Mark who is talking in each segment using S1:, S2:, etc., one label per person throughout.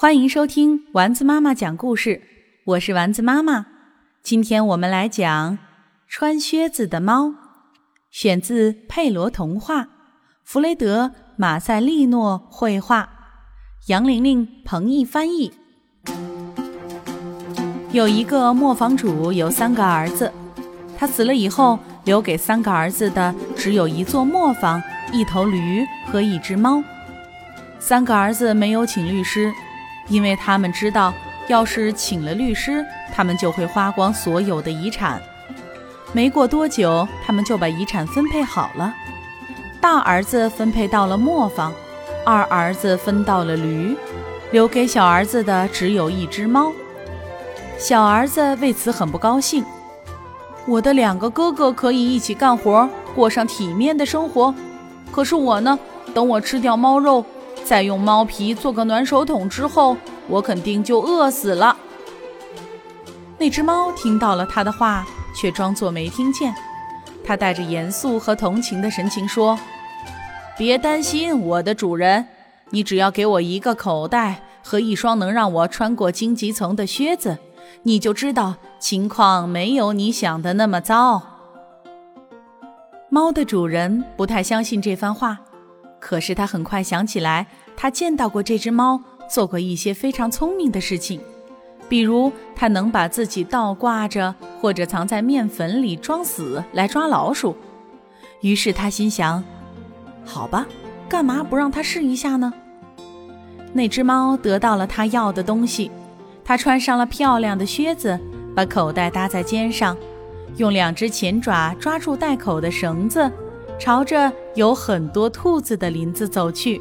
S1: 欢迎收听丸子妈妈讲故事，我是丸子妈妈。今天我们来讲《穿靴子的猫》，选自佩罗童话，弗雷德·马塞利诺绘画，杨玲玲、彭毅翻译。有一个磨坊主，有三个儿子，他死了以后，留给三个儿子的只有一座磨坊、一头驴和一只猫。三个儿子没有请律师。因为他们知道，要是请了律师，他们就会花光所有的遗产。没过多久，他们就把遗产分配好了。大儿子分配到了磨坊，二儿子分到了驴，留给小儿子的只有一只猫。小儿子为此很不高兴。我的两个哥哥可以一起干活，过上体面的生活，可是我呢？等我吃掉猫肉。再用猫皮做个暖手桶之后，我肯定就饿死了。那只猫听到了他的话，却装作没听见。他带着严肃和同情的神情说：“别担心，我的主人，你只要给我一个口袋和一双能让我穿过荆棘丛的靴子，你就知道情况没有你想的那么糟。”猫的主人不太相信这番话。可是他很快想起来，他见到过这只猫做过一些非常聪明的事情，比如它能把自己倒挂着或者藏在面粉里装死来抓老鼠。于是他心想：“好吧，干嘛不让它试一下呢？”那只猫得到了它要的东西，它穿上了漂亮的靴子，把口袋搭在肩上，用两只前爪抓住袋口的绳子。朝着有很多兔子的林子走去。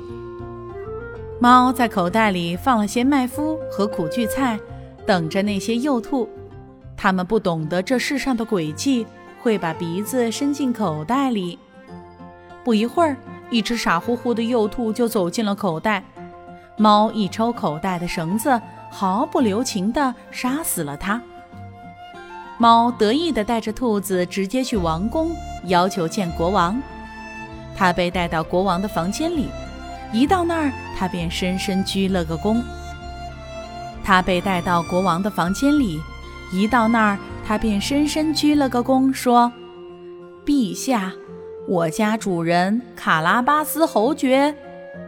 S1: 猫在口袋里放了些麦麸和苦苣菜，等着那些幼兔。它们不懂得这世上的诡计，会把鼻子伸进口袋里。不一会儿，一只傻乎乎的幼兔就走进了口袋。猫一抽口袋的绳子，毫不留情地杀死了它。猫得意地带着兔子直接去王宫，要求见国王。他被带到国王的房间里，一到那儿，他便深深鞠了个躬。他被带到国王的房间里，一到那儿，他便深深鞠了个躬，说：“陛下，我家主人卡拉巴斯侯爵，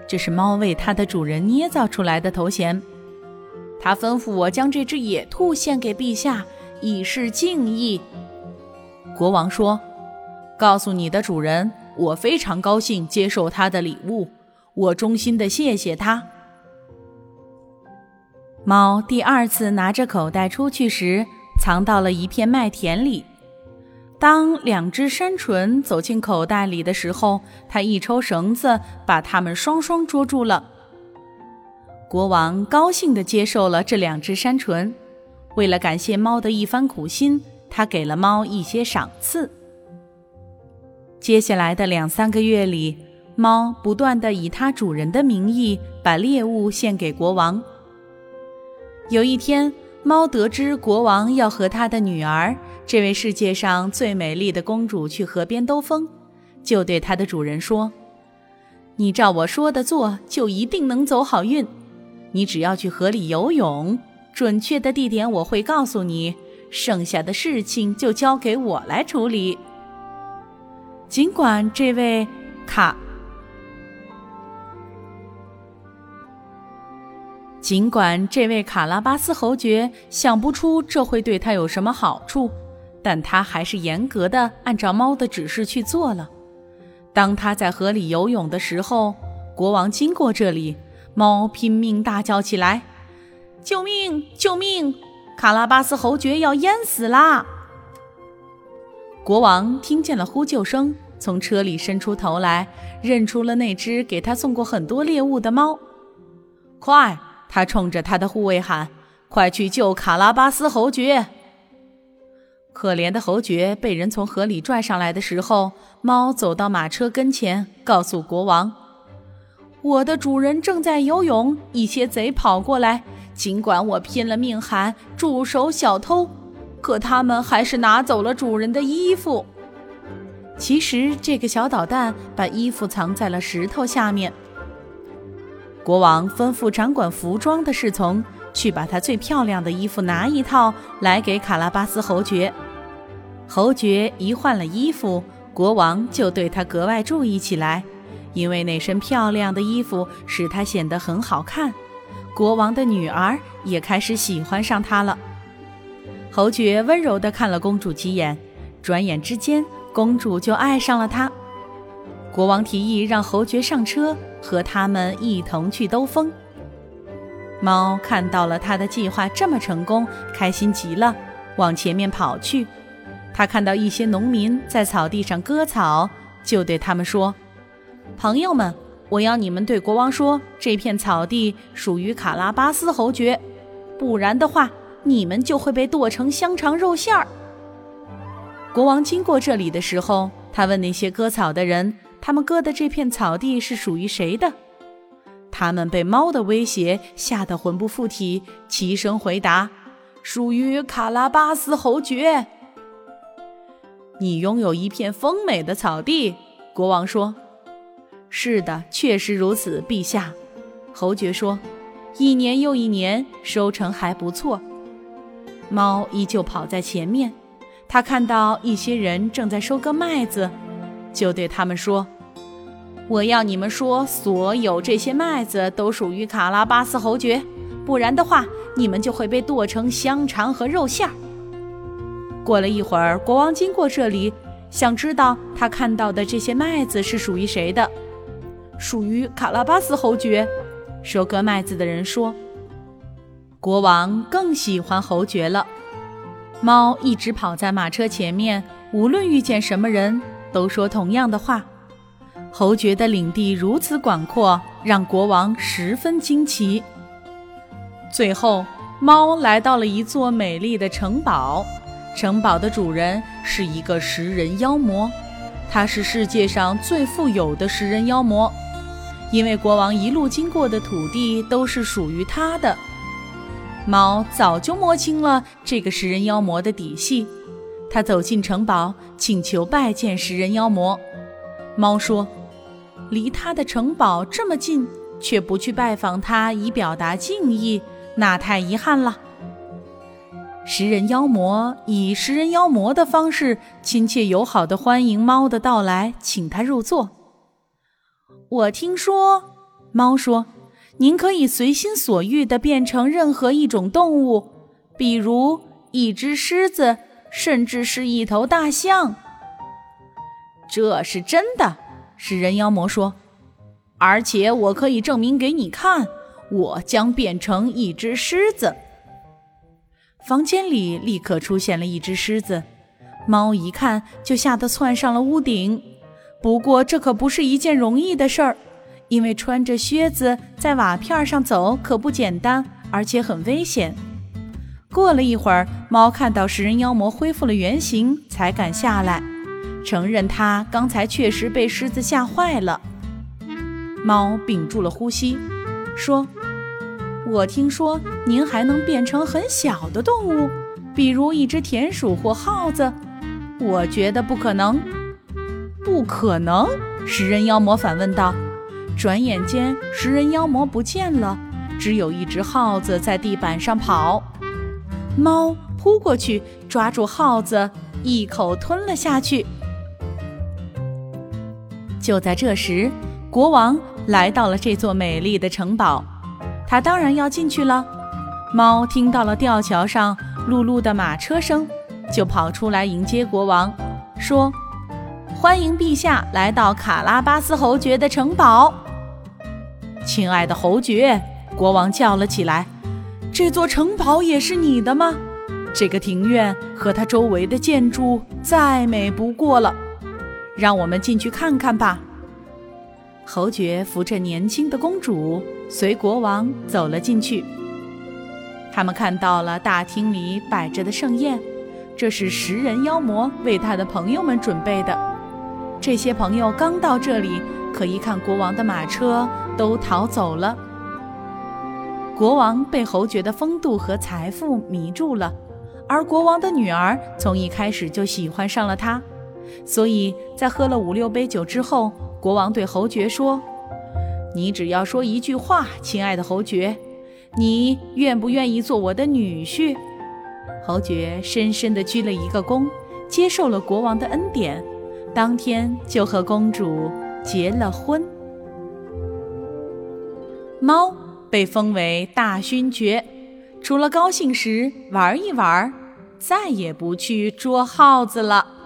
S1: 这是猫为他的主人捏造出来的头衔。他吩咐我将这只野兔献给陛下。”以示敬意。国王说：“告诉你的主人，我非常高兴接受他的礼物，我衷心的谢谢他。”猫第二次拿着口袋出去时，藏到了一片麦田里。当两只山鹑走进口袋里的时候，它一抽绳子，把它们双双捉住了。国王高兴地接受了这两只山鹑。为了感谢猫的一番苦心，他给了猫一些赏赐。接下来的两三个月里，猫不断地以它主人的名义把猎物献给国王。有一天，猫得知国王要和他的女儿，这位世界上最美丽的公主去河边兜风，就对它的主人说：“你照我说的做，就一定能走好运。你只要去河里游泳。”准确的地点我会告诉你，剩下的事情就交给我来处理。尽管这位卡，尽管这位卡拉巴斯侯爵想不出这会对他有什么好处，但他还是严格的按照猫的指示去做了。当他在河里游泳的时候，国王经过这里，猫拼命大叫起来。救命！救命！卡拉巴斯侯爵要淹死啦！国王听见了呼救声，从车里伸出头来，认出了那只给他送过很多猎物的猫。快！他冲着他的护卫喊：“快去救卡拉巴斯侯爵！”可怜的侯爵被人从河里拽上来的时候，猫走到马车跟前，告诉国王：“我的主人正在游泳，一些贼跑过来。”尽管我拼了命喊“住手，小偷”，可他们还是拿走了主人的衣服。其实，这个小捣蛋把衣服藏在了石头下面。国王吩咐掌管服装的侍从去把他最漂亮的衣服拿一套来给卡拉巴斯侯爵。侯爵一换了衣服，国王就对他格外注意起来，因为那身漂亮的衣服使他显得很好看。国王的女儿也开始喜欢上他了。侯爵温柔地看了公主几眼，转眼之间，公主就爱上了他。国王提议让侯爵上车，和他们一同去兜风。猫看到了他的计划这么成功，开心极了，往前面跑去。他看到一些农民在草地上割草，就对他们说：“朋友们，我要你们对国王说，这片草地属于卡拉巴斯侯爵，不然的话，你们就会被剁成香肠肉馅儿。”国王经过这里的时候，他问那些割草的人。他们割的这片草地是属于谁的？他们被猫的威胁吓得魂不附体，齐声回答：“属于卡拉巴斯侯爵。”你拥有一片丰美的草地，国王说：“是的，确实如此，陛下。”侯爵说：“一年又一年，收成还不错。”猫依旧跑在前面，他看到一些人正在收割麦子。就对他们说：“我要你们说，所有这些麦子都属于卡拉巴斯侯爵，不然的话，你们就会被剁成香肠和肉馅儿。”过了一会儿，国王经过这里，想知道他看到的这些麦子是属于谁的。属于卡拉巴斯侯爵。收割麦子的人说：“国王更喜欢侯爵了。”猫一直跑在马车前面，无论遇见什么人。都说同样的话。侯爵的领地如此广阔，让国王十分惊奇。最后，猫来到了一座美丽的城堡，城堡的主人是一个食人妖魔，他是世界上最富有的食人妖魔，因为国王一路经过的土地都是属于他的。猫早就摸清了这个食人妖魔的底细。他走进城堡，请求拜见食人妖魔。猫说：“离他的城堡这么近，却不去拜访他以表达敬意，那太遗憾了。”食人妖魔以食人妖魔的方式，亲切友好的欢迎猫的到来，请他入座。我听说，猫说：“您可以随心所欲地变成任何一种动物，比如一只狮子。”甚至是一头大象，这是真的。食人妖魔说：“而且我可以证明给你看，我将变成一只狮子。”房间里立刻出现了一只狮子，猫一看就吓得窜上了屋顶。不过这可不是一件容易的事儿，因为穿着靴子在瓦片上走可不简单，而且很危险。过了一会儿，猫看到食人妖魔恢复了原形，才敢下来，承认他刚才确实被狮子吓坏了。猫屏住了呼吸，说：“我听说您还能变成很小的动物，比如一只田鼠或耗子。我觉得不可能。”“不可能？”食人妖魔反问道。转眼间，食人妖魔不见了，只有一只耗子在地板上跑。猫扑过去，抓住耗子，一口吞了下去。就在这时，国王来到了这座美丽的城堡，他当然要进去了。猫听到了吊桥上噜噜的马车声，就跑出来迎接国王，说：“欢迎陛下来到卡拉巴斯侯爵的城堡。”亲爱的侯爵，国王叫了起来。这座城堡也是你的吗？这个庭院和它周围的建筑再美不过了，让我们进去看看吧。侯爵扶着年轻的公主，随国王走了进去。他们看到了大厅里摆着的盛宴，这是食人妖魔为他的朋友们准备的。这些朋友刚到这里，可一看国王的马车，都逃走了。国王被侯爵的风度和财富迷住了，而国王的女儿从一开始就喜欢上了他，所以在喝了五六杯酒之后，国王对侯爵说：“你只要说一句话，亲爱的侯爵，你愿不愿意做我的女婿？”侯爵深深地鞠了一个躬，接受了国王的恩典，当天就和公主结了婚。猫被封为大勋爵，除了高兴时玩一玩，再也不去捉耗子了。